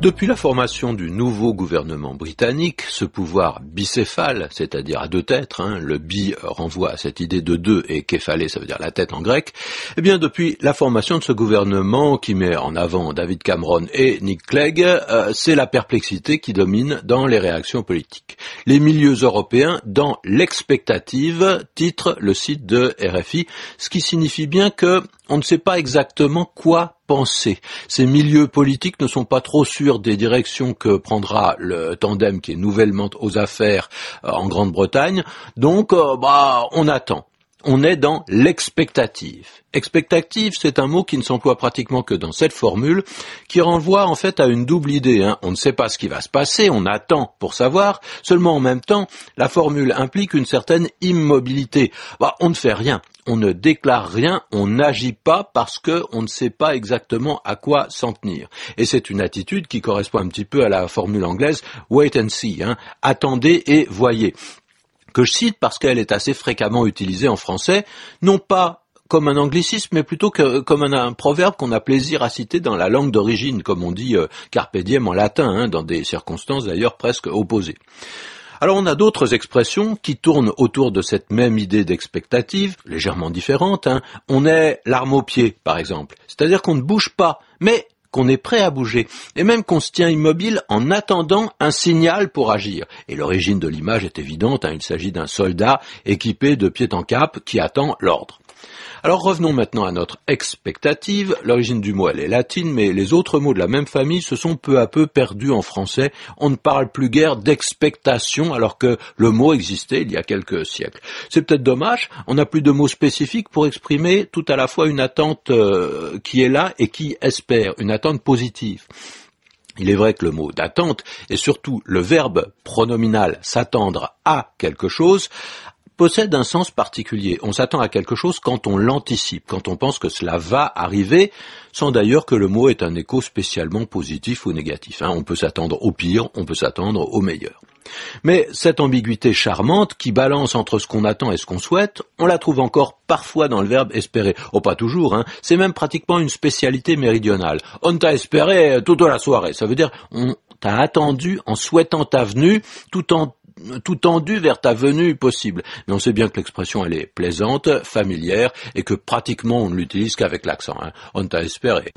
Depuis la formation du nouveau gouvernement britannique, ce pouvoir bicéphale, c'est-à-dire à deux têtes, hein, le bi renvoie à cette idée de deux et képhalé, ça veut dire la tête en grec, eh bien depuis la formation de ce gouvernement qui met en avant David Cameron et Nick Clegg, euh, c'est la perplexité qui domine dans les réactions politiques. Les milieux européens dans l'expectative, titre le site de RFI, ce qui signifie bien que on ne sait pas exactement quoi penser. Ces milieux politiques ne sont pas trop sûrs des directions que prendra le tandem qui est nouvellement aux affaires euh, en Grande-Bretagne. Donc, euh, bah, on attend on est dans l'expectative. Expectative, c'est un mot qui ne s'emploie pratiquement que dans cette formule, qui renvoie en fait à une double idée. Hein. On ne sait pas ce qui va se passer, on attend pour savoir, seulement en même temps, la formule implique une certaine immobilité. Bah, on ne fait rien, on ne déclare rien, on n'agit pas parce qu'on ne sait pas exactement à quoi s'en tenir. Et c'est une attitude qui correspond un petit peu à la formule anglaise wait and see, hein. attendez et voyez que je cite parce qu'elle est assez fréquemment utilisée en français, non pas comme un anglicisme, mais plutôt comme un, proverbe qu'on a plaisir à citer dans la langue d'origine, comme on dit euh, en latin, hein, dans des circonstances d'ailleurs presque opposées. Alors on a d'autres expressions qui tournent autour de cette même idée d'expectative, légèrement différente. Hein. On est l'arme au pied, par exemple. C'est-à-dire qu'on ne bouge pas, mais qu'on est prêt à bouger, et même qu'on se tient immobile en attendant un signal pour agir. Et l'origine de l'image est évidente, hein, il s'agit d'un soldat équipé de pied en cap qui attend l'ordre. Alors revenons maintenant à notre expectative. L'origine du mot elle est latine, mais les autres mots de la même famille se sont peu à peu perdus en français. On ne parle plus guère d'expectation alors que le mot existait il y a quelques siècles. C'est peut-être dommage, on n'a plus de mots spécifiques pour exprimer tout à la fois une attente euh, qui est là et qui espère, Il est vrai que le mot d'attente et surtout le verbe pronominal s'attendre à quelque chose possède un sens particulier. On s'attend à quelque chose quand on l'anticipe, quand on pense que cela va arriver, sans d'ailleurs que le mot ait un écho spécialement positif ou négatif. Hein. On peut s'attendre au pire, on peut s'attendre au meilleur. Mais cette ambiguïté charmante qui balance entre ce qu'on attend et ce qu'on souhaite, on la trouve encore parfois dans le verbe espérer. Oh, pas toujours, hein. C'est même pratiquement une spécialité méridionale. On t'a espéré toute la soirée. Ça veut dire on t'a attendu en souhaitant ta venue tout en tout tendu vers ta venue possible. Mais on sait bien que l'expression elle est plaisante, familière et que pratiquement on ne l'utilise qu'avec l'accent. Hein. On t'a espéré.